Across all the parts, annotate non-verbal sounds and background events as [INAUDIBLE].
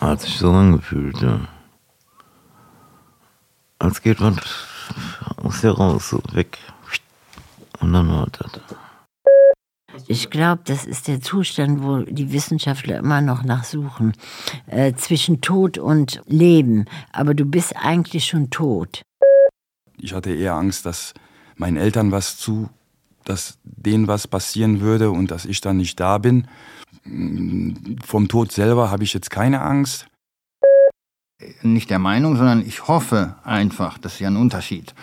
Hat sich so angefühlt, ja. Als geht man aus der raus, so weg. Und dann war das. Ich glaube, das ist der Zustand, wo die Wissenschaftler immer noch nachsuchen. Äh, zwischen Tod und Leben. Aber du bist eigentlich schon tot. Ich hatte eher Angst, dass meinen Eltern was zu, dass denen was passieren würde und dass ich dann nicht da bin. Vom Tod selber habe ich jetzt keine Angst. Nicht der Meinung, sondern ich hoffe einfach, das ist ja ein Unterschied.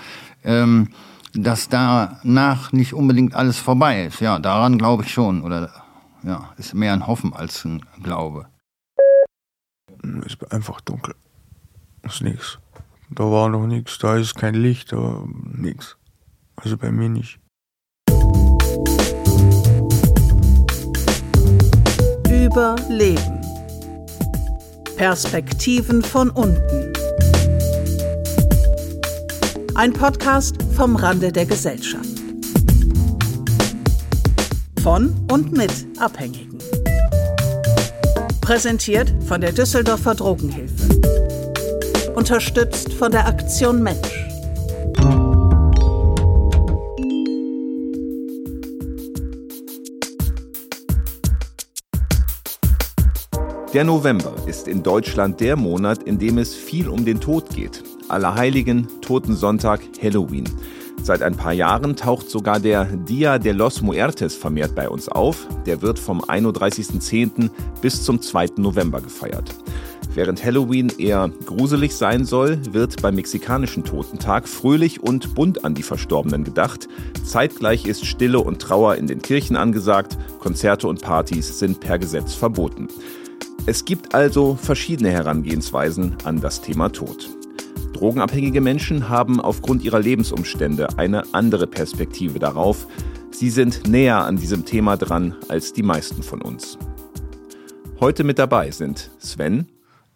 Ähm, dass danach nicht unbedingt alles vorbei ist. Ja, daran glaube ich schon. Oder ja, ist mehr ein Hoffen als ein Glaube. Es ist einfach dunkel. Ist nichts. Da war noch nichts. Da ist kein Licht, da nichts. Also bei mir nicht. Überleben. Perspektiven von unten. Ein Podcast vom Rande der Gesellschaft. Von und mit Abhängigen. Präsentiert von der Düsseldorfer Drogenhilfe. Unterstützt von der Aktion Mensch. Der November ist in Deutschland der Monat, in dem es viel um den Tod geht. Allerheiligen, Totensonntag, Halloween. Seit ein paar Jahren taucht sogar der Dia de los Muertes vermehrt bei uns auf. Der wird vom 31.10. bis zum 2. November gefeiert. Während Halloween eher gruselig sein soll, wird beim mexikanischen Totentag fröhlich und bunt an die Verstorbenen gedacht. Zeitgleich ist Stille und Trauer in den Kirchen angesagt. Konzerte und Partys sind per Gesetz verboten. Es gibt also verschiedene Herangehensweisen an das Thema Tod. Drogenabhängige Menschen haben aufgrund ihrer Lebensumstände eine andere Perspektive darauf. Sie sind näher an diesem Thema dran als die meisten von uns. Heute mit dabei sind Sven.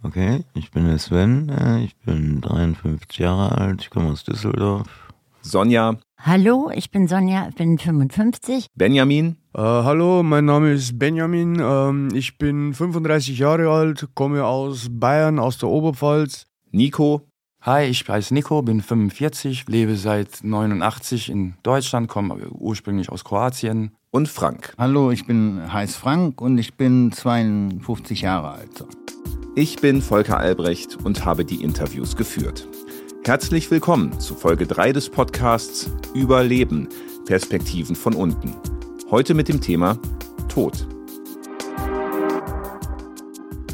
Okay, ich bin der Sven, äh, ich bin 53 Jahre alt, ich komme aus Düsseldorf. Sonja. Hallo, ich bin Sonja, bin 55. Benjamin. Äh, hallo, mein Name ist Benjamin. Ähm, ich bin 35 Jahre alt, komme aus Bayern, aus der Oberpfalz. Nico. Hi, ich heiße Nico, bin 45, lebe seit 89 in Deutschland, komme ursprünglich aus Kroatien. Und Frank. Hallo, ich bin heiß Frank und ich bin 52 Jahre alt. Ich bin Volker Albrecht und habe die Interviews geführt. Herzlich willkommen zu Folge 3 des Podcasts Überleben, Perspektiven von unten. Heute mit dem Thema Tod.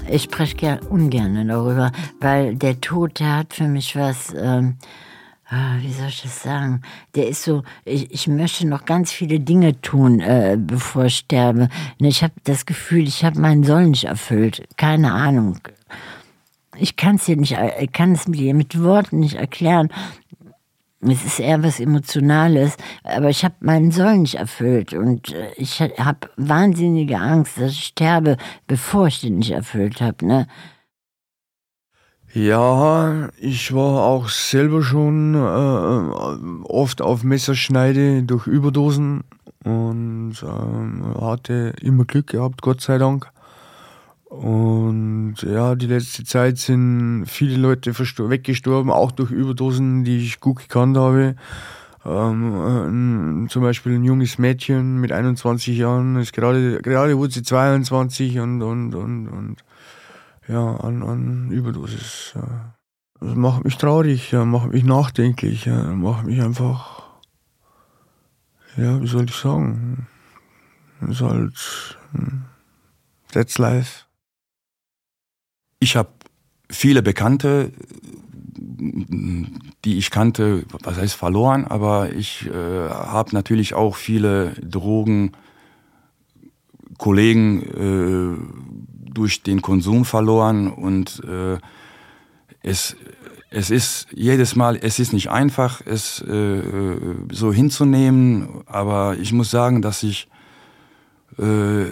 Ich spreche ungern darüber, weil der Tod, der hat für mich was, ähm, ah, wie soll ich das sagen? Der ist so, ich, ich möchte noch ganz viele Dinge tun, äh, bevor ich sterbe. Ich habe das Gefühl, ich habe meinen Soll nicht erfüllt. Keine Ahnung. Ich kann es dir nicht, ich kann es dir mit Worten nicht erklären. Es ist eher was Emotionales, aber ich habe meinen Soll nicht erfüllt und äh, ich habe wahnsinnige Angst, dass ich sterbe, bevor ich den nicht erfüllt habe. Ne? Ja, ich war auch selber schon äh, oft auf Messerschneide durch Überdosen und äh, hatte immer Glück gehabt, Gott sei Dank. Und ja, die letzte Zeit sind viele Leute weggestorben, auch durch Überdosen, die ich gut gekannt habe. Ähm, äh, zum Beispiel ein junges Mädchen mit 21 Jahren, ist gerade, gerade wurde sie 22 und, und, und, und ja, an, an Überdosis. Das macht mich traurig, macht mich nachdenklich, macht mich einfach, ja, wie soll ich sagen, ist halt, hm, that's life. Ich habe viele Bekannte, die ich kannte, was heißt verloren, aber ich äh, habe natürlich auch viele Drogenkollegen äh, durch den Konsum verloren und äh, es es ist jedes Mal, es ist nicht einfach, es äh, so hinzunehmen, aber ich muss sagen, dass ich äh,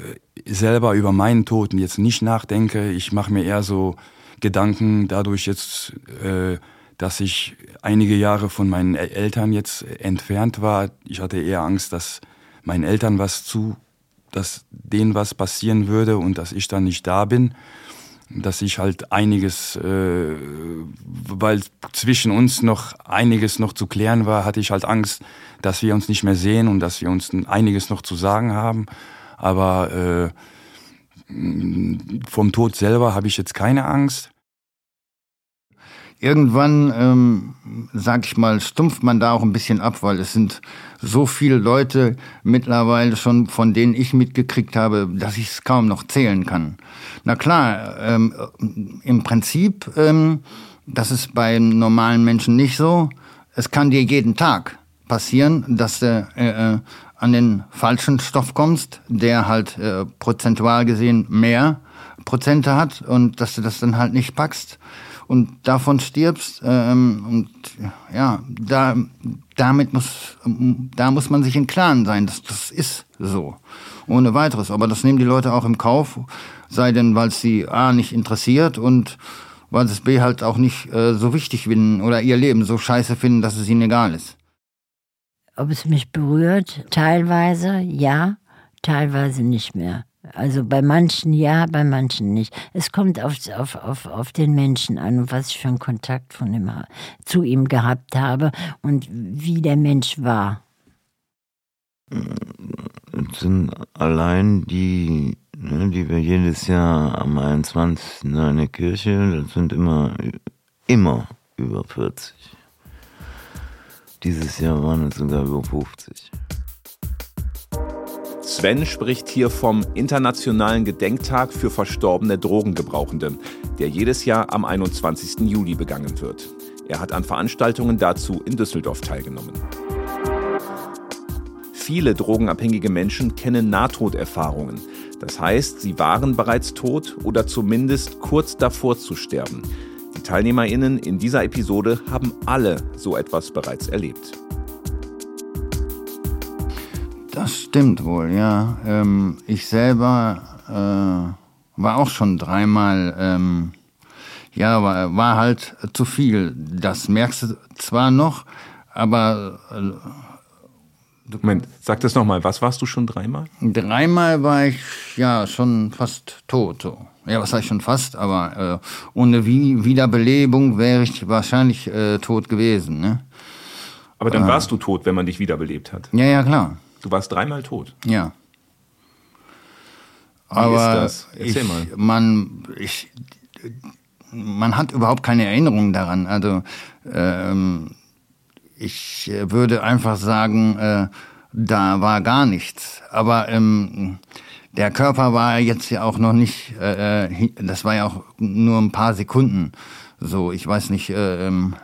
selber über meinen Toten jetzt nicht nachdenke. Ich mache mir eher so Gedanken dadurch jetzt, äh, dass ich einige Jahre von meinen Eltern jetzt entfernt war. Ich hatte eher Angst, dass meinen Eltern was zu, dass denen was passieren würde und dass ich dann nicht da bin. dass ich halt einiges, äh, weil zwischen uns noch einiges noch zu klären war, hatte ich halt Angst, dass wir uns nicht mehr sehen und dass wir uns einiges noch zu sagen haben. Aber äh, vom Tod selber habe ich jetzt keine Angst. Irgendwann, ähm, sag ich mal, stumpft man da auch ein bisschen ab, weil es sind so viele Leute mittlerweile schon, von denen ich mitgekriegt habe, dass ich es kaum noch zählen kann. Na klar, ähm, im Prinzip, ähm, das ist bei normalen Menschen nicht so. Es kann dir jeden Tag passieren, dass du äh, äh, an den falschen Stoff kommst, der halt äh, prozentual gesehen mehr Prozente hat und dass du das dann halt nicht packst und davon stirbst. Ähm, und ja, da, damit muss, da muss man sich im Klaren sein, dass das ist so. Ohne weiteres. Aber das nehmen die Leute auch im Kauf, sei denn, weil es sie A nicht interessiert und weil sie es B halt auch nicht äh, so wichtig finden oder ihr Leben so scheiße finden, dass es ihnen egal ist. Ob es mich berührt? Teilweise ja, teilweise nicht mehr. Also bei manchen ja, bei manchen nicht. Es kommt auf, auf, auf, auf den Menschen an und was ich für einen Kontakt von ihm, zu ihm gehabt habe und wie der Mensch war. Es sind allein die, ne, die wir jedes Jahr am 21. in der Kirche, das sind immer, immer über 40. Dieses Jahr waren es sogar über 50. Sven spricht hier vom Internationalen Gedenktag für verstorbene Drogengebrauchende, der jedes Jahr am 21. Juli begangen wird. Er hat an Veranstaltungen dazu in Düsseldorf teilgenommen. Viele drogenabhängige Menschen kennen Nahtoderfahrungen. Das heißt, sie waren bereits tot oder zumindest kurz davor zu sterben. Die TeilnehmerInnen in dieser Episode haben alle so etwas bereits erlebt. Das stimmt wohl, ja. Ähm, ich selber äh, war auch schon dreimal, ähm, ja, war, war halt zu viel. Das merkst du zwar noch, aber. Äh, Moment, sag das nochmal. Was warst du schon dreimal? Dreimal war ich ja schon fast tot. So. Ja, was heißt schon fast, aber äh, ohne Wie Wiederbelebung wäre ich wahrscheinlich äh, tot gewesen. Ne? Aber dann äh, warst du tot, wenn man dich wiederbelebt hat. Ja, ja, klar. Du warst dreimal tot. Ja. Wie Aber ist das? Erzähl ich, mal. Man, ich, man hat überhaupt keine Erinnerung daran. Also ähm, ich würde einfach sagen, äh, da war gar nichts. Aber ähm, der Körper war jetzt ja auch noch nicht, äh, äh das war ja auch nur ein paar Sekunden. So, ich weiß nicht, äh, ähm,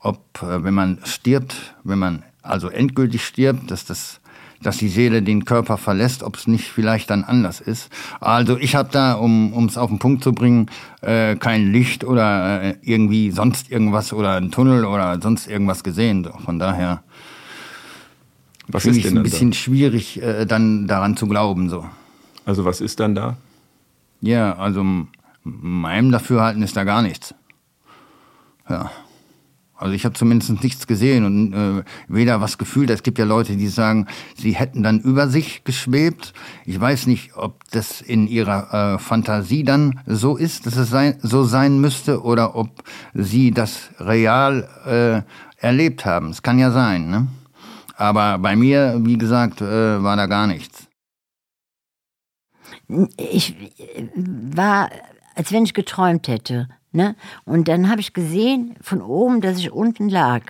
ob äh, wenn man stirbt, wenn man also endgültig stirbt, dass das dass die Seele den Körper verlässt, ob es nicht vielleicht dann anders ist. Also ich habe da, um es auf den Punkt zu bringen, äh, kein Licht oder äh, irgendwie sonst irgendwas oder ein Tunnel oder sonst irgendwas gesehen. Von daher was ich es ein bisschen da? schwierig, äh, dann daran zu glauben. So. Also was ist dann da? Ja, also meinem Dafürhalten ist da gar nichts. Ja. Also ich habe zumindest nichts gesehen und äh, weder was gefühlt. Es gibt ja Leute, die sagen, sie hätten dann über sich geschwebt. Ich weiß nicht, ob das in ihrer äh, Fantasie dann so ist, dass es sein, so sein müsste, oder ob sie das real äh, erlebt haben. Es kann ja sein. Ne? Aber bei mir, wie gesagt, äh, war da gar nichts. Ich äh, war, als wenn ich geträumt hätte. Ne? Und dann habe ich gesehen von oben, dass ich unten lag.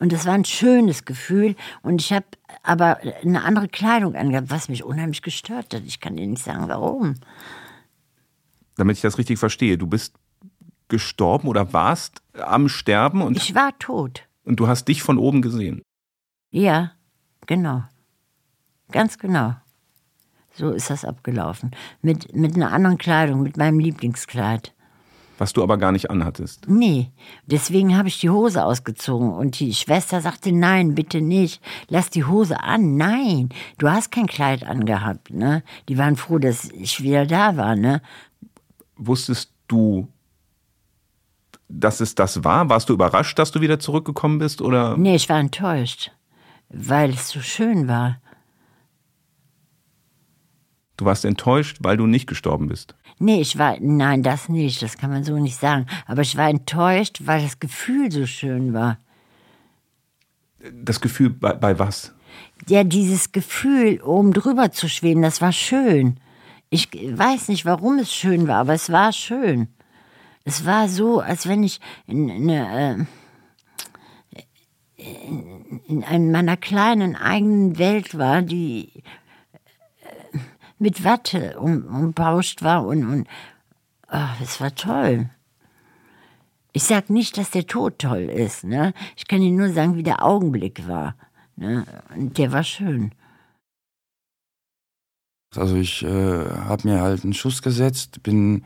Und das war ein schönes Gefühl. Und ich habe aber eine andere Kleidung angehabt, was mich unheimlich gestört hat. Ich kann dir nicht sagen, warum. Damit ich das richtig verstehe, du bist gestorben oder warst am Sterben und. Ich war tot. Und du hast dich von oben gesehen. Ja, genau. Ganz genau. So ist das abgelaufen. Mit, mit einer anderen Kleidung, mit meinem Lieblingskleid was du aber gar nicht anhattest. Nee, deswegen habe ich die Hose ausgezogen und die Schwester sagte, nein, bitte nicht, lass die Hose an, nein, du hast kein Kleid angehabt, ne? Die waren froh, dass ich wieder da war, ne? Wusstest du, dass es das war? Warst du überrascht, dass du wieder zurückgekommen bist, oder? Nee, ich war enttäuscht, weil es so schön war. Du warst enttäuscht, weil du nicht gestorben bist. Nee, ich war, nein, das nicht, das kann man so nicht sagen. Aber ich war enttäuscht, weil das Gefühl so schön war. Das Gefühl bei, bei was? Ja, dieses Gefühl, oben drüber zu schweben, das war schön. Ich weiß nicht, warum es schön war, aber es war schön. Es war so, als wenn ich in, eine, äh, in, in meiner kleinen eigenen Welt war, die äh, mit Watte um, umbauscht war und, und ach, es war toll. Ich sag nicht, dass der Tod toll ist, ne? Ich kann Ihnen nur sagen, wie der Augenblick war. Ne? Und der war schön. Also ich äh, habe mir halt einen Schuss gesetzt, bin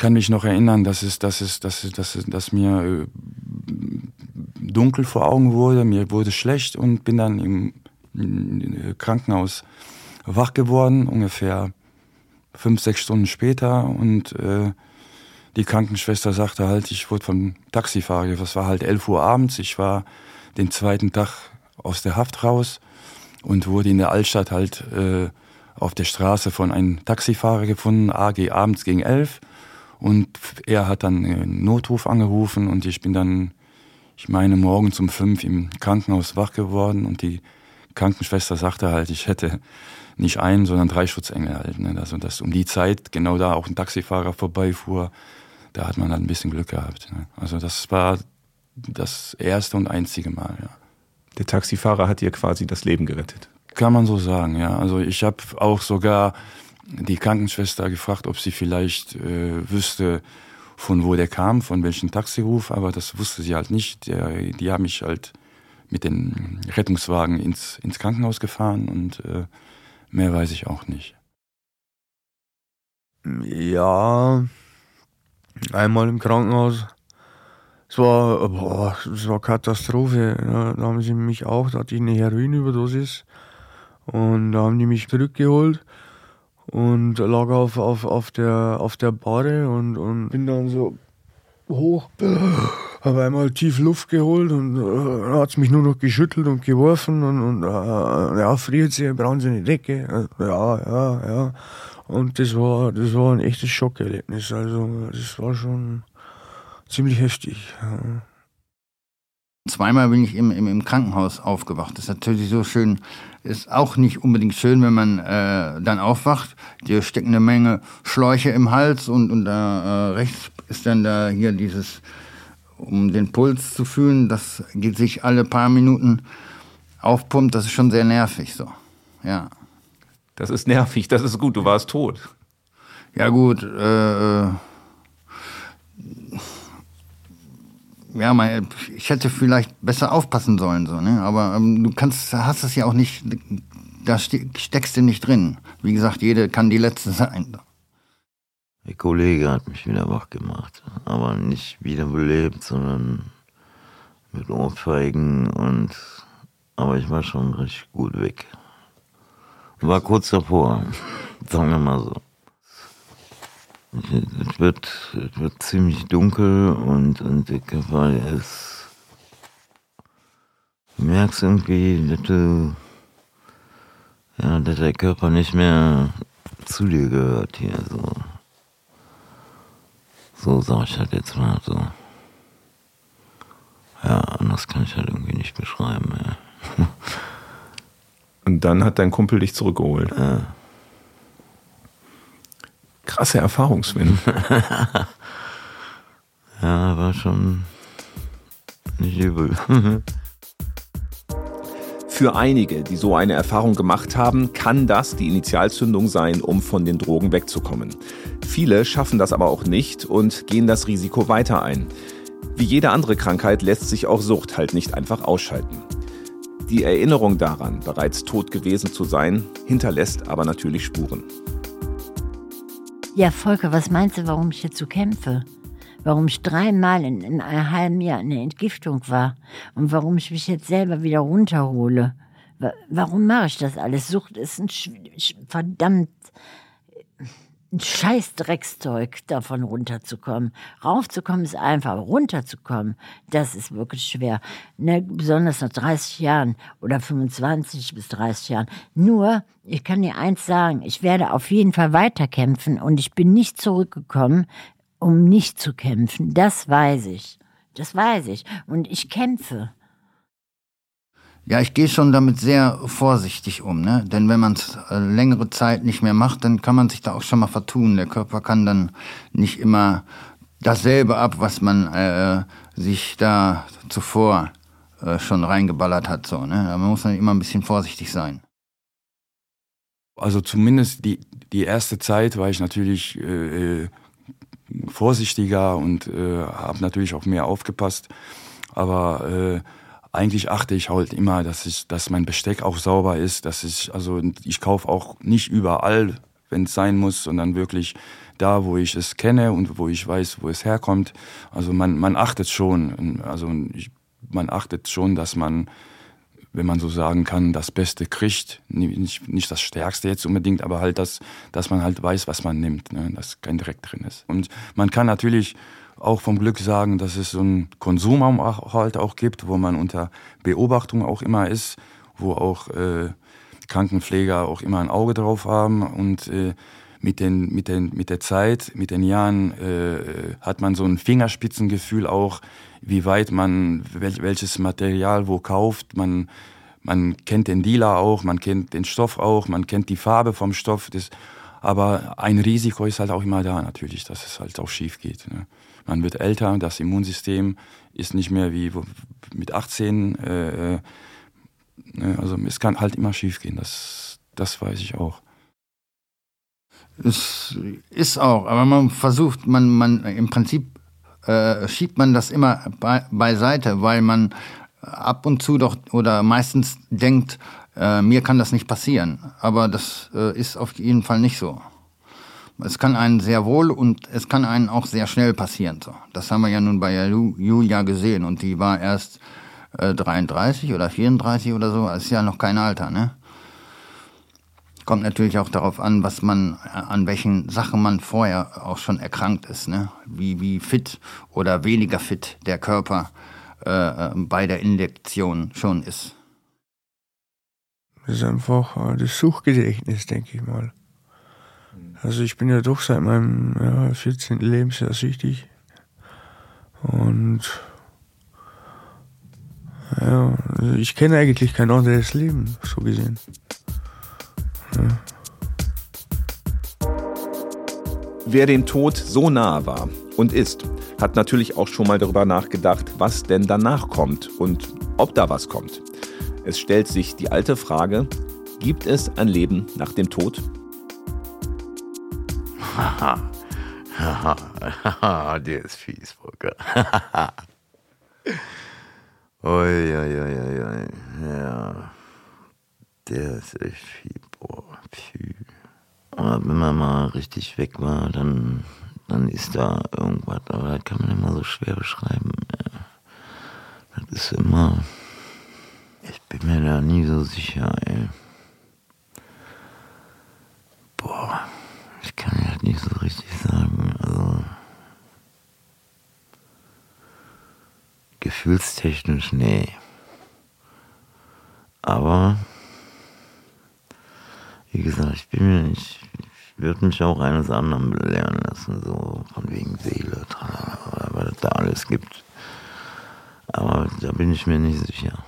kann mich noch erinnern, dass es, dass es, dass es, dass, es, dass mir äh, dunkel vor Augen wurde, mir wurde schlecht und bin dann im, im Krankenhaus wach geworden, ungefähr fünf, sechs Stunden später und äh, die Krankenschwester sagte halt, ich wurde vom Taxifahrer, das war halt elf Uhr abends, ich war den zweiten Tag aus der Haft raus und wurde in der Altstadt halt äh, auf der Straße von einem Taxifahrer gefunden, AG abends gegen elf. Und er hat dann einen Notruf angerufen und ich bin dann, ich meine, morgens um fünf im Krankenhaus wach geworden und die Krankenschwester sagte halt, ich hätte nicht einen, sondern drei Schutzengel halt. Ne? Also dass um die Zeit genau da auch ein Taxifahrer vorbeifuhr, da hat man halt ein bisschen Glück gehabt. Ne? Also das war das erste und einzige Mal, ja. Der Taxifahrer hat dir quasi das Leben gerettet. Kann man so sagen, ja. Also ich habe auch sogar die Krankenschwester gefragt, ob sie vielleicht äh, wüsste, von wo der kam, von welchem Taxiruf, aber das wusste sie halt nicht. Der, die haben mich halt mit den Rettungswagen ins, ins Krankenhaus gefahren und äh, mehr weiß ich auch nicht. Ja, einmal im Krankenhaus. Es war, boah, es war Katastrophe. Da haben sie mich auch, da hatte ich eine Heroinüberdosis. Und da haben die mich zurückgeholt und lag auf, auf, auf, der, auf der Bahre und, und bin dann so hoch, habe einmal tief Luft geholt und äh, hat mich nur noch geschüttelt und geworfen und, und äh, ja, friert sie, brauchen sie eine Decke. Ja, ja, ja. Und das war, das war ein echtes Schockerlebnis. Also das war schon ziemlich heftig. Ja. Zweimal bin ich im, im, im, Krankenhaus aufgewacht. Das ist natürlich so schön. Ist auch nicht unbedingt schön, wenn man äh, dann aufwacht. Dir stecken eine Menge Schläuche im Hals und, und da äh, rechts ist dann da hier dieses, um den Puls zu fühlen, das geht sich alle paar Minuten aufpumpt. Das ist schon sehr nervig so. Ja. Das ist nervig, das ist gut, du warst tot. Ja gut, äh, ja, mein, ich hätte vielleicht besser aufpassen sollen, so, ne? Aber ähm, du kannst, hast es ja auch nicht, da steckst du nicht drin. Wie gesagt, jede kann die letzte sein. Der Kollege hat mich wieder wach gemacht, aber nicht wiederbelebt, sondern mit Ohrfeigen und, aber ich war schon richtig gut weg. War kurz davor, [LAUGHS] sagen wir mal so. Es wird, es wird ziemlich dunkel und, und der Körper ist. Du merkst irgendwie, dass du. Ja, dass der Körper nicht mehr zu dir gehört hier. So, so sag ich halt jetzt mal so. Ja, anders kann ich halt irgendwie nicht beschreiben. Ja. Und dann hat dein Kumpel dich zurückgeholt. Ja. Krasse Erfahrung, Sven. [LAUGHS] ja, war schon nicht übel. [LAUGHS] Für einige, die so eine Erfahrung gemacht haben, kann das die Initialzündung sein, um von den Drogen wegzukommen. Viele schaffen das aber auch nicht und gehen das Risiko weiter ein. Wie jede andere Krankheit lässt sich auch Sucht halt nicht einfach ausschalten. Die Erinnerung daran, bereits tot gewesen zu sein, hinterlässt aber natürlich Spuren. Ja, Volker, was meinst du, warum ich jetzt so kämpfe? Warum ich dreimal in, in einem halben Jahr in der Entgiftung war und warum ich mich jetzt selber wieder runterhole? Warum mache ich das alles? Sucht ist ein verdammt ein scheiß Dreckszeug, davon runterzukommen. Raufzukommen ist einfach, aber runterzukommen, das ist wirklich schwer. Ne, besonders nach 30 Jahren oder 25 bis 30 Jahren. Nur, ich kann dir eins sagen, ich werde auf jeden Fall weiterkämpfen und ich bin nicht zurückgekommen, um nicht zu kämpfen. Das weiß ich. Das weiß ich. Und ich kämpfe. Ja, ich gehe schon damit sehr vorsichtig um, ne? Denn wenn man es äh, längere Zeit nicht mehr macht, dann kann man sich da auch schon mal vertun. Der Körper kann dann nicht immer dasselbe ab, was man äh, sich da zuvor äh, schon reingeballert hat. So, ne? Da muss man immer ein bisschen vorsichtig sein. Also zumindest die, die erste Zeit war ich natürlich äh, äh vorsichtiger und äh, habe natürlich auch mehr aufgepasst. Aber eigentlich achte ich halt immer, dass ich, dass mein Besteck auch sauber ist, dass ich, also ich kaufe auch nicht überall, wenn es sein muss, sondern wirklich da, wo ich es kenne und wo ich weiß, wo es herkommt. Also man, man achtet schon, also ich, man achtet schon, dass man, wenn man so sagen kann, das Beste kriegt. Nicht, nicht das Stärkste jetzt unbedingt, aber halt das, dass man halt weiß, was man nimmt, ne? dass kein Dreck drin ist. Und man kann natürlich auch vom Glück sagen, dass es so einen Konsum halt auch gibt, wo man unter Beobachtung auch immer ist, wo auch äh, Krankenpfleger auch immer ein Auge drauf haben und äh, mit, den, mit, den, mit der Zeit, mit den Jahren äh, hat man so ein Fingerspitzengefühl auch, wie weit man wel, welches Material wo kauft. Man, man kennt den Dealer auch, man kennt den Stoff auch, man kennt die Farbe vom Stoff. Das, aber ein Risiko ist halt auch immer da natürlich, dass es halt auch schief geht. Ne? Man wird älter, das Immunsystem ist nicht mehr wie mit 18. Äh, äh, ne, also es kann halt immer schief gehen, das, das weiß ich auch. Es ist auch, aber man versucht, man, man im Prinzip äh, schiebt man das immer be beiseite, weil man ab und zu doch oder meistens denkt, äh, mir kann das nicht passieren. Aber das äh, ist auf jeden Fall nicht so. Es kann einen sehr wohl und es kann einen auch sehr schnell passieren. So. Das haben wir ja nun bei Julia gesehen und die war erst äh, 33 oder 34 oder so. Das ist ja noch kein Alter, ne? Kommt natürlich auch darauf an, was man, äh, an welchen Sachen man vorher auch schon erkrankt ist, ne? Wie, wie fit oder weniger fit der Körper äh, äh bei der Injektion schon ist. Das ist einfach äh, das Suchgedächtnis, denke ich mal. Also ich bin ja doch seit meinem ja, 14. Lebensjahr süchtig. Und ja, also ich kenne eigentlich kein anderes Leben, so gesehen. Ja. Wer dem Tod so nahe war und ist, hat natürlich auch schon mal darüber nachgedacht, was denn danach kommt und ob da was kommt. Es stellt sich die alte Frage, gibt es ein Leben nach dem Tod? [LAUGHS] der ist fies, Volker. oi, oi, oi, oi. Ja. Der ist echt fies, boah. Pfü. Aber wenn man mal richtig weg war, dann, dann ist da irgendwas. Aber das kann man immer so schwer beschreiben. Das ist immer. Ich bin mir da nie so sicher, ey. Boah. Ich kann ja nicht so richtig sagen. Also gefühlstechnisch, nee. Aber wie gesagt, ich bin mir nicht, ich würde mich auch eines anderen belehren lassen, so von wegen Seele, was es da alles gibt. Aber da bin ich mir nicht sicher.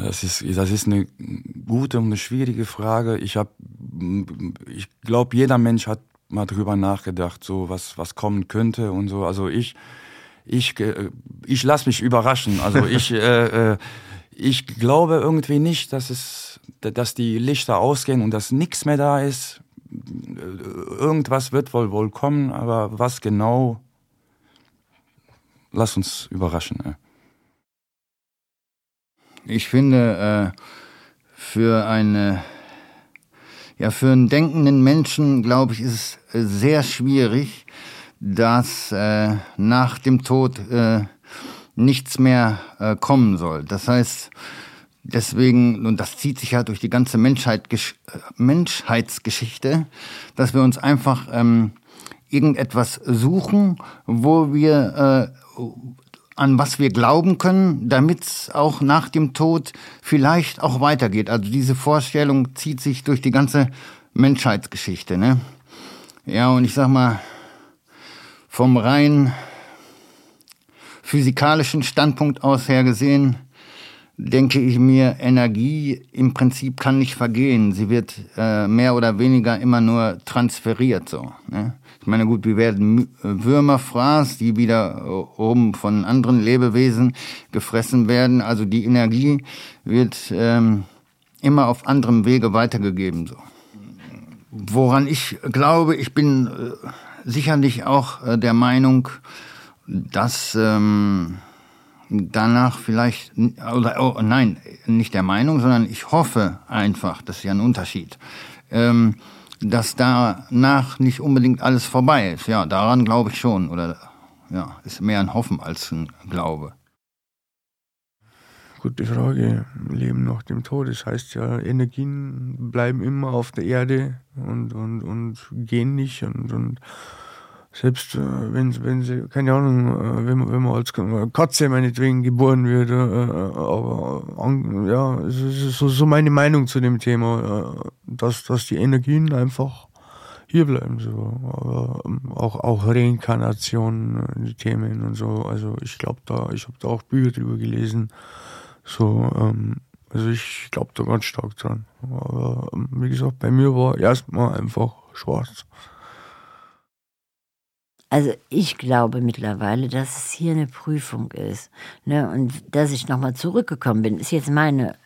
Das ist, das ist eine gute und eine schwierige Frage. Ich ich glaube, jeder Mensch hat mal drüber nachgedacht, so was, was kommen könnte und so. Also ich, ich, äh, ich lasse mich überraschen. Also [LAUGHS] ich, äh, äh, ich glaube irgendwie nicht, dass es, dass die Lichter ausgehen und dass nichts mehr da ist. Irgendwas wird wohl wohl kommen, aber was genau? Lass uns überraschen. Ja. Ich finde, äh, für eine ja, für einen denkenden Menschen, glaube ich, ist es sehr schwierig, dass äh, nach dem Tod äh, nichts mehr äh, kommen soll. Das heißt, deswegen, und das zieht sich ja durch die ganze Menschheit, Menschheitsgeschichte, dass wir uns einfach ähm, irgendetwas suchen, wo wir äh, an was wir glauben können, damit es auch nach dem Tod vielleicht auch weitergeht. Also diese Vorstellung zieht sich durch die ganze Menschheitsgeschichte. Ne? Ja, und ich sag mal, vom rein physikalischen Standpunkt aus her gesehen, denke ich mir, Energie im Prinzip kann nicht vergehen. Sie wird äh, mehr oder weniger immer nur transferiert. So, ne? Ich meine, gut, wir werden Würmer fraß, die wieder äh, oben von anderen Lebewesen gefressen werden. Also die Energie wird ähm, immer auf anderem Wege weitergegeben. So. Woran ich glaube, ich bin äh, sicherlich auch äh, der Meinung, dass ähm, danach vielleicht, oder oh, nein, nicht der Meinung, sondern ich hoffe einfach, das ist ja ein Unterschied, ähm, dass danach nicht unbedingt alles vorbei ist. Ja, daran glaube ich schon. Oder ja, ist mehr ein Hoffen als ein Glaube. Gute Frage. Leben nach dem Tod. Das heißt ja, Energien bleiben immer auf der Erde und, und, und gehen nicht und, und selbst äh, wenn, wenn sie, keine Ahnung, äh, wenn, man, wenn man als Katze meinetwegen geboren wird, äh, aber ja, es ist so, so meine Meinung zu dem Thema, dass, dass die Energien einfach hier bleiben. So. Aber ähm, auch, auch Reinkarnation, die Themen und so. Also ich glaube da, ich habe da auch Bücher drüber gelesen. So, ähm, also ich glaube da ganz stark dran. Aber ähm, wie gesagt, bei mir war erstmal einfach schwarz. Also ich glaube mittlerweile, dass es hier eine Prüfung ist. Ne? Und dass ich nochmal zurückgekommen bin, ist jetzt meine,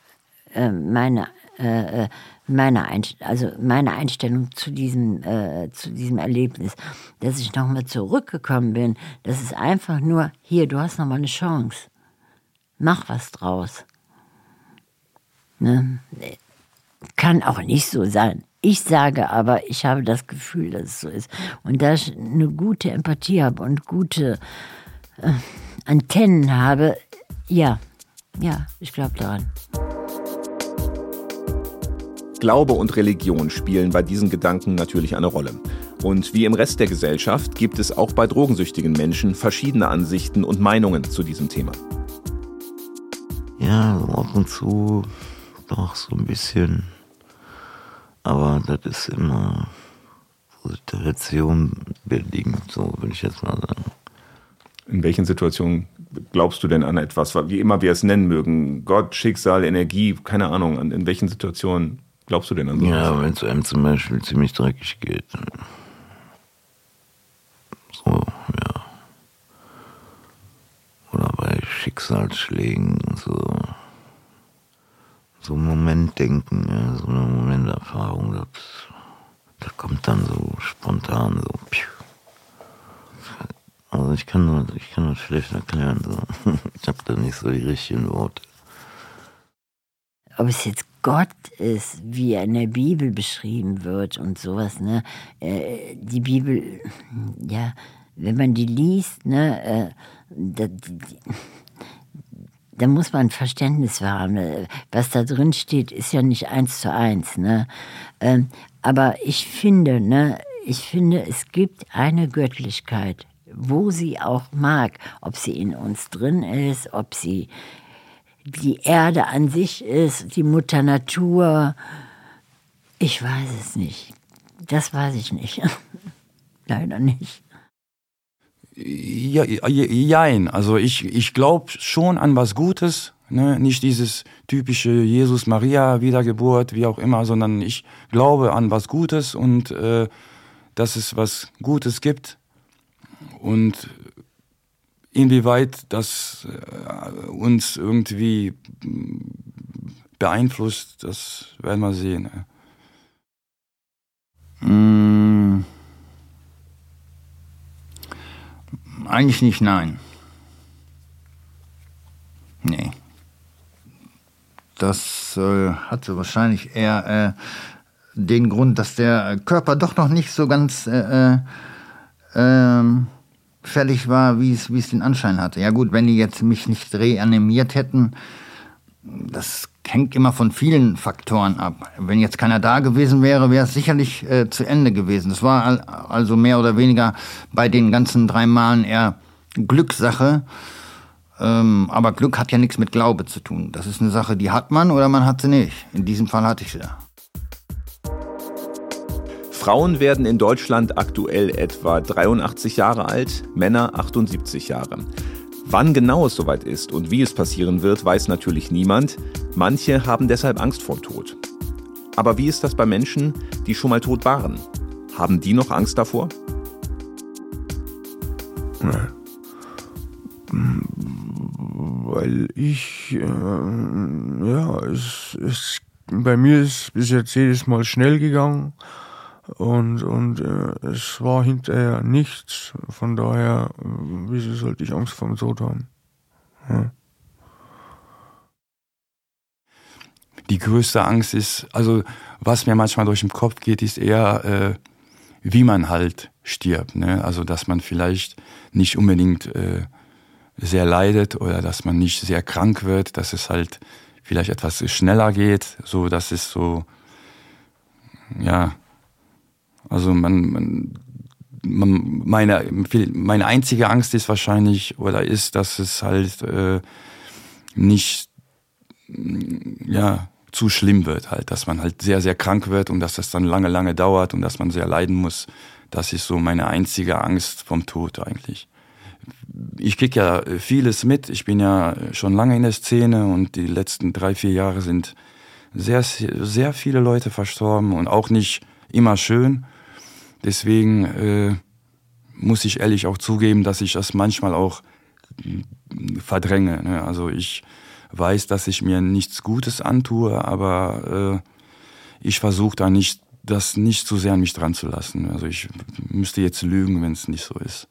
äh, meine, äh, äh meine, also meine Einstellung zu diesem, äh, zu diesem Erlebnis. Dass ich nochmal zurückgekommen bin, das ist einfach nur, hier, du hast nochmal eine Chance. Mach was draus. Ne? Kann auch nicht so sein. Ich sage aber, ich habe das Gefühl, dass es so ist. Und da ich eine gute Empathie habe und gute äh, Antennen habe, ja, ja, ich glaube daran. Glaube und Religion spielen bei diesen Gedanken natürlich eine Rolle. Und wie im Rest der Gesellschaft gibt es auch bei drogensüchtigen Menschen verschiedene Ansichten und Meinungen zu diesem Thema. Ja, ab und zu doch so ein bisschen aber das ist immer Situation bedingt, so würde ich jetzt mal sagen. In welchen Situationen glaubst du denn an etwas, wie immer wir es nennen mögen? Gott, Schicksal, Energie, keine Ahnung. In welchen Situationen glaubst du denn an sowas? Ja, wenn es einem zum Beispiel ziemlich dreckig geht. So, ja. Oder bei Schicksalsschlägen, so so Momentdenken, ja, so eine Momenterfahrung, das, das kommt dann so spontan, so. Also ich kann, nur, ich kann das schlecht erklären. So. [LAUGHS] Ich habe da nicht so die richtigen Worte. Ob es jetzt Gott ist, wie er in der Bibel beschrieben wird und sowas, ne? Äh, die Bibel, ja, wenn man die liest, ne, äh, die, die, da muss man Verständnis haben. Was da drin steht, ist ja nicht eins zu eins. Ne? Ähm, aber ich finde, ne, ich finde, es gibt eine Göttlichkeit, wo sie auch mag, ob sie in uns drin ist, ob sie die Erde an sich ist, die Mutter Natur. Ich weiß es nicht. Das weiß ich nicht. [LAUGHS] Leider nicht. Ja, jein. Also ich, ich glaube schon an was Gutes. Ne? Nicht dieses typische Jesus-Maria-Wiedergeburt, wie auch immer, sondern ich glaube an was Gutes und äh, dass es was Gutes gibt. Und inwieweit das äh, uns irgendwie beeinflusst, das werden wir sehen. Mm. Eigentlich nicht, nein. Nee. Das äh, hatte wahrscheinlich eher äh, den Grund, dass der Körper doch noch nicht so ganz äh, äh, ähm, fertig war, wie es den Anschein hatte. Ja gut, wenn die jetzt mich nicht reanimiert hätten, das hängt immer von vielen Faktoren ab. Wenn jetzt keiner da gewesen wäre, wäre es sicherlich äh, zu Ende gewesen. Es war also mehr oder weniger bei den ganzen drei Malen eher Glückssache. Ähm, aber Glück hat ja nichts mit Glaube zu tun. Das ist eine Sache, die hat man oder man hat sie nicht. In diesem Fall hatte ich sie. Frauen werden in Deutschland aktuell etwa 83 Jahre alt, Männer 78 Jahre. Wann genau es soweit ist und wie es passieren wird, weiß natürlich niemand. Manche haben deshalb Angst vor Tod. Aber wie ist das bei Menschen, die schon mal tot waren? Haben die noch Angst davor? Weil ich, äh, ja, es, es, bei mir ist bis jetzt jedes Mal schnell gegangen und, und äh, es war hinterher nichts. Von daher, äh, wieso sollte ich Angst vor dem Tod haben? Ja. Die größte Angst ist, also was mir manchmal durch den Kopf geht, ist eher, äh, wie man halt stirbt. Ne? Also dass man vielleicht nicht unbedingt äh, sehr leidet oder dass man nicht sehr krank wird, dass es halt vielleicht etwas schneller geht. So, das ist so, ja, also man, man, man meine, meine einzige Angst ist wahrscheinlich oder ist, dass es halt äh, nicht ja zu schlimm wird halt, dass man halt sehr sehr krank wird und dass das dann lange lange dauert und dass man sehr leiden muss. Das ist so meine einzige Angst vom Tod eigentlich. Ich krieg ja vieles mit. Ich bin ja schon lange in der Szene und die letzten drei vier Jahre sind sehr sehr viele Leute verstorben und auch nicht immer schön. Deswegen äh, muss ich ehrlich auch zugeben, dass ich das manchmal auch verdränge. Ne? Also ich weiß, dass ich mir nichts Gutes antue, aber äh, ich versuche da nicht, das nicht zu sehr an mich dran zu lassen. Also ich müsste jetzt lügen, wenn es nicht so ist.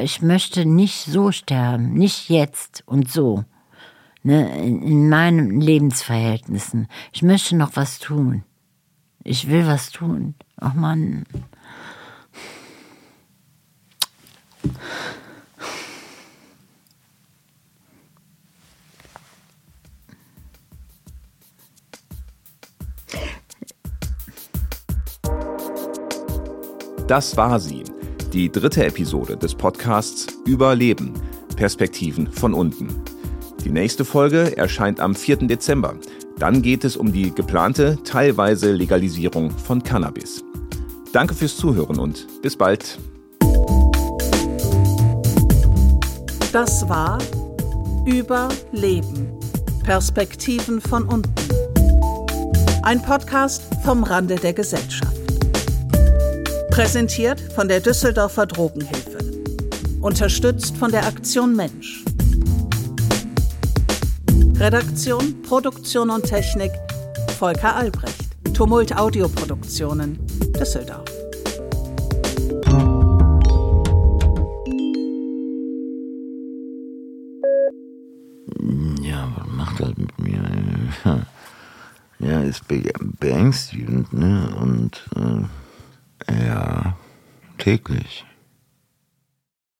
Ich möchte nicht so sterben, nicht jetzt und so. Ne, in meinen Lebensverhältnissen. Ich möchte noch was tun. Ich will was tun. Ach Mann. Das war sie, die dritte Episode des Podcasts Überleben, Perspektiven von unten. Die nächste Folge erscheint am 4. Dezember. Dann geht es um die geplante teilweise Legalisierung von Cannabis. Danke fürs Zuhören und bis bald. Das war Überleben. Perspektiven von unten. Ein Podcast vom Rande der Gesellschaft. Präsentiert von der Düsseldorfer Drogenhilfe. Unterstützt von der Aktion Mensch. Redaktion, Produktion und Technik Volker Albrecht. Tumult Audioproduktionen Düsseldorf. Ja, was macht das mit mir? [LAUGHS] Ja, ist beängstigend, ne? Und äh, ja, täglich.